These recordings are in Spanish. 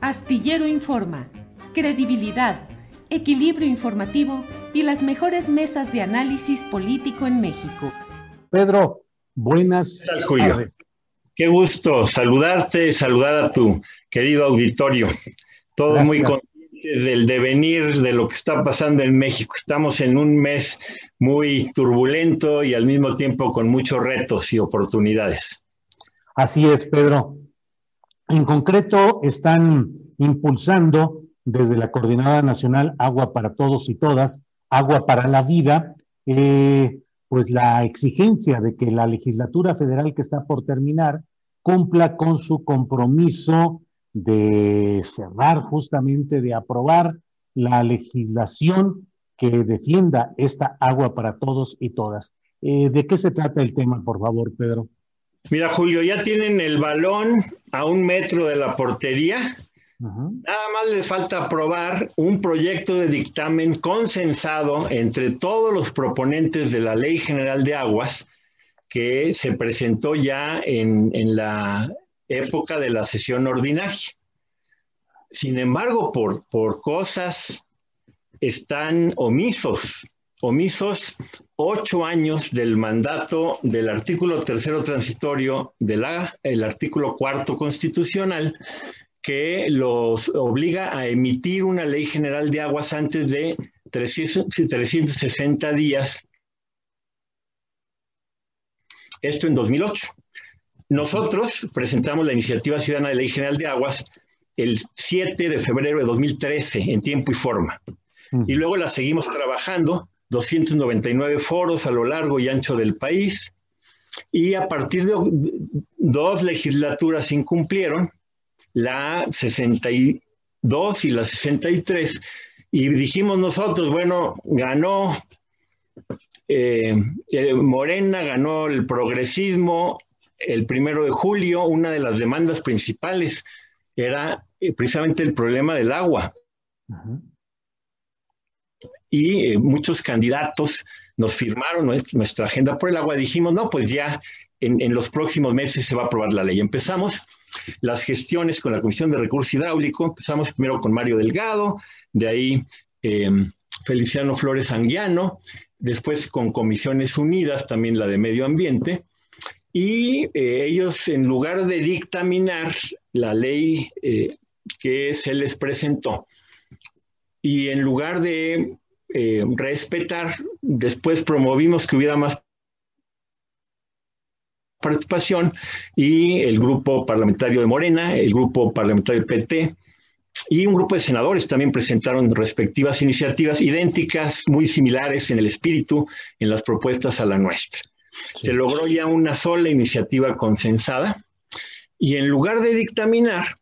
Astillero Informa, credibilidad, equilibrio informativo y las mejores mesas de análisis político en México. Pedro, buenas ¿Qué tal, Julio? tardes. Qué gusto saludarte, saludar a tu querido auditorio. Todos Gracias. muy conscientes del devenir de lo que está pasando en México. Estamos en un mes muy turbulento y al mismo tiempo con muchos retos y oportunidades. Así es, Pedro. En concreto, están impulsando desde la Coordinada Nacional Agua para Todos y Todas, Agua para la Vida, eh, pues la exigencia de que la legislatura federal que está por terminar cumpla con su compromiso de cerrar justamente, de aprobar la legislación que defienda esta agua para todos y todas. Eh, ¿De qué se trata el tema, por favor, Pedro? Mira, Julio, ya tienen el balón a un metro de la portería. Nada más les falta aprobar un proyecto de dictamen consensado entre todos los proponentes de la Ley General de Aguas que se presentó ya en, en la época de la sesión ordinaria. Sin embargo, por, por cosas están omisos, omisos ocho años del mandato del artículo tercero transitorio del el artículo cuarto constitucional que los obliga a emitir una ley general de aguas antes de 300 360 días. Esto en 2008. Nosotros presentamos la iniciativa ciudadana de ley general de aguas el 7 de febrero de 2013 en tiempo y forma. Y luego la seguimos trabajando, 299 foros a lo largo y ancho del país. Y a partir de dos legislaturas incumplieron, la 62 y la 63, y dijimos nosotros, bueno, ganó eh, eh, Morena, ganó el progresismo el primero de julio, una de las demandas principales era eh, precisamente el problema del agua. Ajá. Y eh, muchos candidatos nos firmaron nuestra, agenda por el agua. Dijimos, no, pues ya en, en, los próximos meses se va a aprobar la ley. Empezamos las gestiones con la Comisión de Recursos Hidráulicos. Empezamos primero con Mario Delgado, de ahí eh, Feliciano Flores Anguiano, después con Comisiones Unidas, también la de Medio Ambiente. Y eh, ellos, en lugar de dictaminar la ley eh, que se les presentó, y en lugar de eh, respetar, después promovimos que hubiera más participación y el grupo parlamentario de Morena, el grupo parlamentario del PT y un grupo de senadores también presentaron respectivas iniciativas idénticas, muy similares en el espíritu, en las propuestas a la nuestra. Sí. Se logró ya una sola iniciativa consensada y en lugar de dictaminar,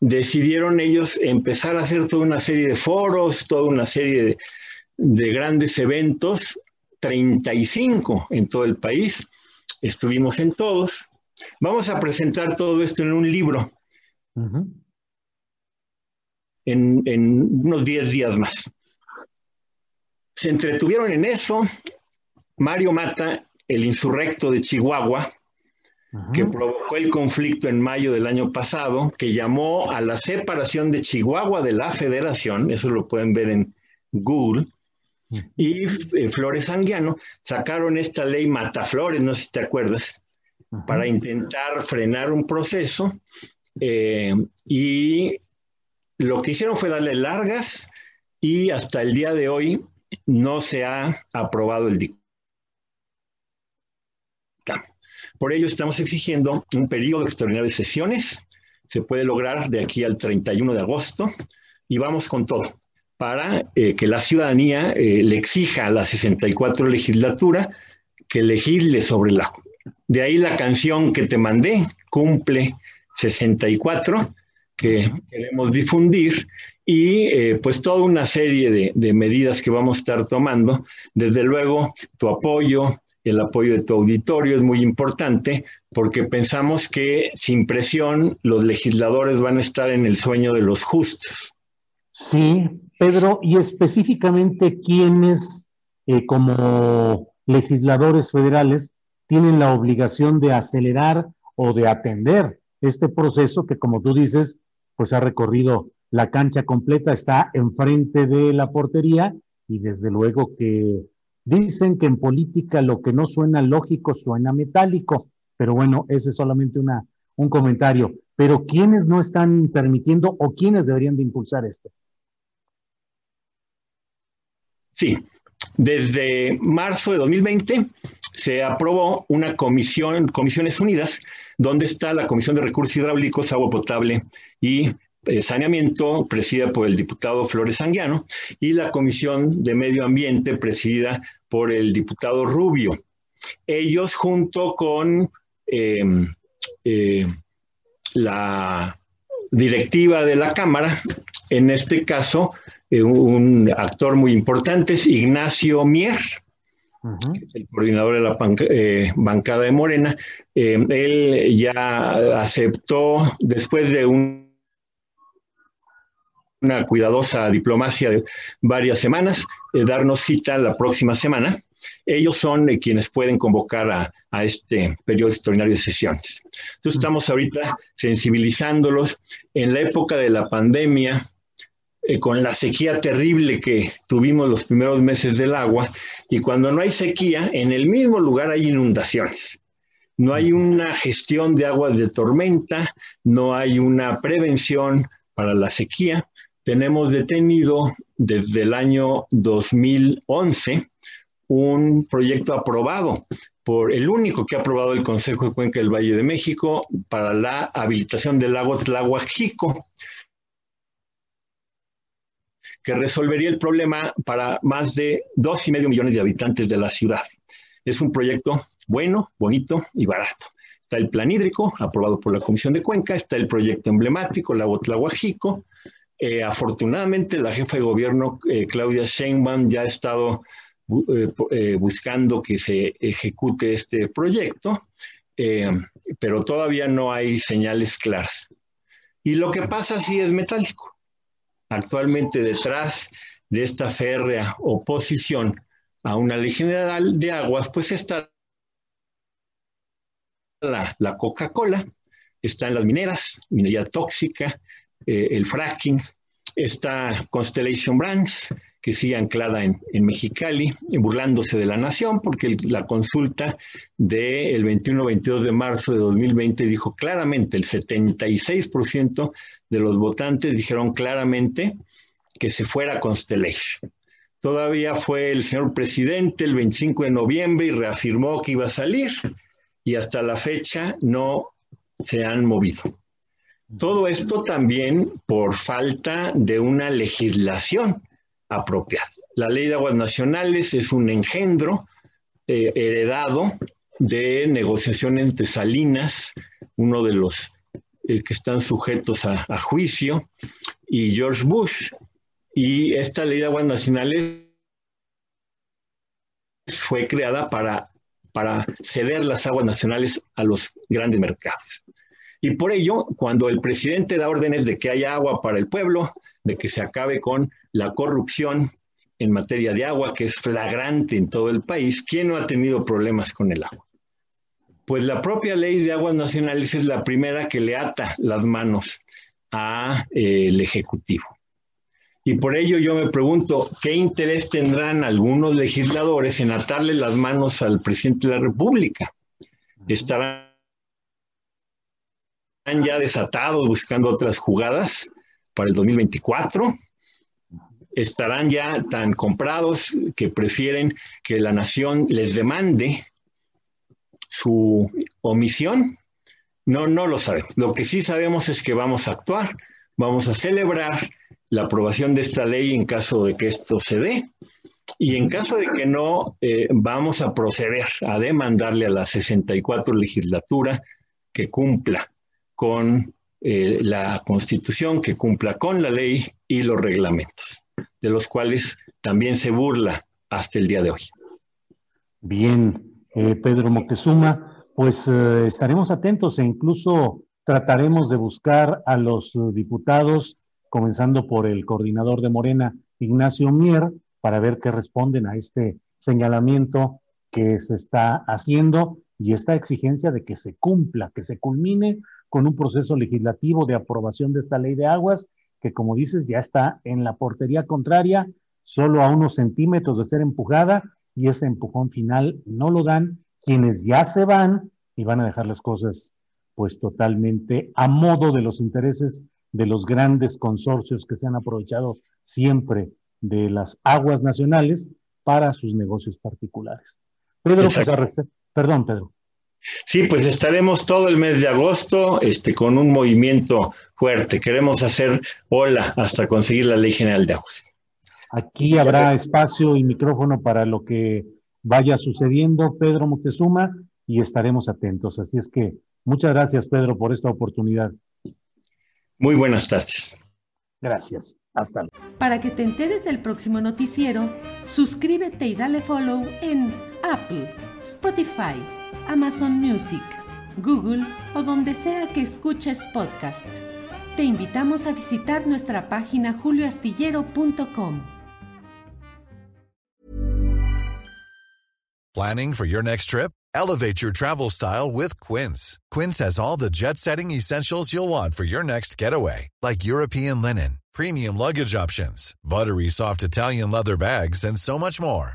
decidieron ellos empezar a hacer toda una serie de foros, toda una serie de, de grandes eventos, 35 en todo el país, estuvimos en todos. Vamos a presentar todo esto en un libro uh -huh. en, en, unos 10 días más. Se entretuvieron en eso. Mario Mata, el insurrecto de Chihuahua, que provocó el conflicto en mayo del año pasado, que llamó a la separación de Chihuahua de la federación, eso lo pueden ver en Google, y eh, Flores Anguiano sacaron esta ley Mataflores, no sé si te acuerdas, para intentar frenar un proceso, eh, y lo que hicieron fue darle largas y hasta el día de hoy no se ha aprobado el dictamen. Por ello estamos exigiendo un periodo extraordinario de sesiones. Se puede lograr de aquí al 31 de agosto y vamos con todo para eh, que la ciudadanía eh, le exija a la 64 legislatura que legisle sobre agua. De ahí la canción que te mandé, cumple 64, que queremos difundir y eh, pues toda una serie de, de, medidas que vamos a estar tomando. Desde luego, tu apoyo, el apoyo de tu auditorio es muy importante porque pensamos que sin presión los legisladores van a estar en el sueño de los justos. Sí, Pedro, y específicamente quiénes eh, como legisladores federales tienen la obligación de acelerar o de atender este proceso que, como tú dices, pues ha recorrido la cancha completa, está enfrente de la portería y desde luego que Dicen que en política lo que no suena lógico suena metálico, pero bueno, ese es solamente una, un comentario. Pero ¿quiénes no están permitiendo o quiénes deberían de impulsar esto? Sí, desde marzo de 2020 se aprobó una comisión, Comisiones Unidas, donde está la Comisión de Recursos Hidráulicos, Agua Potable y eh, Saneamiento, presidida por el diputado Flores Sanguiano, y la Comisión de Medio Ambiente, presidida por el diputado Rubio. Ellos, junto con em, eh, la directiva de la Cámara, en este caso, eh, un actor muy importante es Ignacio Mier, el coordinador de la bancada de Morena. Em, él ya aceptó, después de un una cuidadosa diplomacia de varias semanas, eh, darnos cita la próxima semana. Ellos son eh, quienes pueden convocar a, este periodo extraordinario de sesiones. Entonces estamos ahorita sensibilizándolos. En la época de la pandemia, eh, con la sequía terrible que tuvimos los primeros meses del agua, y cuando no hay sequía, en el mismo lugar hay inundaciones. No hay una gestión de aguas de tormenta, no hay una prevención para la sequía. Tenemos detenido desde el año 2011 un proyecto aprobado por el único que ha aprobado el Consejo de Cuenca del Valle de México para la habilitación del lago Tlahuajico, que resolvería el problema para más de dos y medio millones de habitantes de la ciudad. Es un proyecto bueno, bonito y barato. Está el plan hídrico aprobado por la Comisión de Cuenca, está el proyecto emblemático, lago Tlahuajico, eh, afortunadamente, la jefa de gobierno, eh, Claudia Sheinbaum, ya ha estado eh, buscando que se ejecute este proyecto, pero todavía no hay señales claras. Y lo que pasa sí es metálico. Actualmente detrás de esta férrea oposición a una ley general de aguas, pues está la, la Coca-Cola, están las mineras, minería tóxica, el fracking, Está Constellation Brands, que sigue anclada en, Mexicali, burlándose de la nación, porque la consulta del 21-22 de marzo de 2020 dijo claramente, el 76% de los votantes dijeron claramente que se fuera Constellation. Todavía fue el señor presidente el 25 de noviembre y reafirmó que iba a salir y hasta la fecha no se han movido. Todo esto también por falta de una legislación apropiada. La ley de aguas nacionales es un engendro eh, heredado de negociación entre Salinas, uno de los eh, que están sujetos a, juicio, y George Bush. Y esta ley de aguas nacionales fue creada para, para ceder las aguas nacionales a los grandes mercados. Y por ello, cuando el presidente da órdenes de que haya agua para el pueblo, de que se acabe con la corrupción en materia de agua, que es flagrante en todo el país, ¿quién no ha tenido problemas con el agua? Pues la propia ley de aguas nacionales es la primera que le ata las manos al eh, Ejecutivo. Y por ello yo me pregunto, ¿qué interés tendrán algunos legisladores en atarle las manos al presidente de la República? ¿Estarán ya desatados buscando otras jugadas para el 2024? ¿Estarán ya tan comprados que prefieren que la nación les demande su omisión? No, no lo sabemos. Lo que sí sabemos es que vamos a actuar, vamos a celebrar la aprobación de esta ley en caso de que esto se dé. Y en caso de que no, eh, vamos a proceder a demandarle a la 64 legislatura que cumpla con eh, la constitución, que cumpla con la ley y los reglamentos, de los cuales también se burla hasta el día de hoy. Bien, eh, Pedro Moctezuma, pues estaremos atentos e incluso trataremos de buscar a los diputados comenzando por el coordinador de Morena, Ignacio Mier, para ver qué responden a este señalamiento que se está haciendo y esta exigencia de que se cumpla, que se culmine con un proceso legislativo de aprobación de esta ley de aguas, que como dices ya está en la portería contraria, solo a unos centímetros de ser empujada, y ese empujón final no lo dan quienes ya se van y van a dejar las cosas pues totalmente a modo de los intereses de los grandes consorcios que se han aprovechado siempre de las aguas nacionales para sus negocios particulares. Pedro perdón, Pedro. Sí, pues estaremos todo el mes de agosto este, con un movimiento fuerte. Queremos hacer ola hasta conseguir la Ley General de Aguas. Aquí habrá espacio y micrófono para lo que vaya sucediendo, Pedro Moctezuma, y estaremos atentos. Así es que muchas gracias, Pedro, por esta oportunidad. Muy buenas tardes. Gracias. Hasta luego. Para que te enteres del próximo noticiero, suscríbete y dale follow en Apple, Spotify, Amazon Music, Google o donde sea que escuches podcast. Te invitamos a visitar nuestra página julioastillero.com. Planning for your next trip? Elevate your travel style with Quince. Quince has all the jet setting essentials you'll want for your next getaway, like European linen, premium luggage options, buttery soft Italian leather bags, and so much more.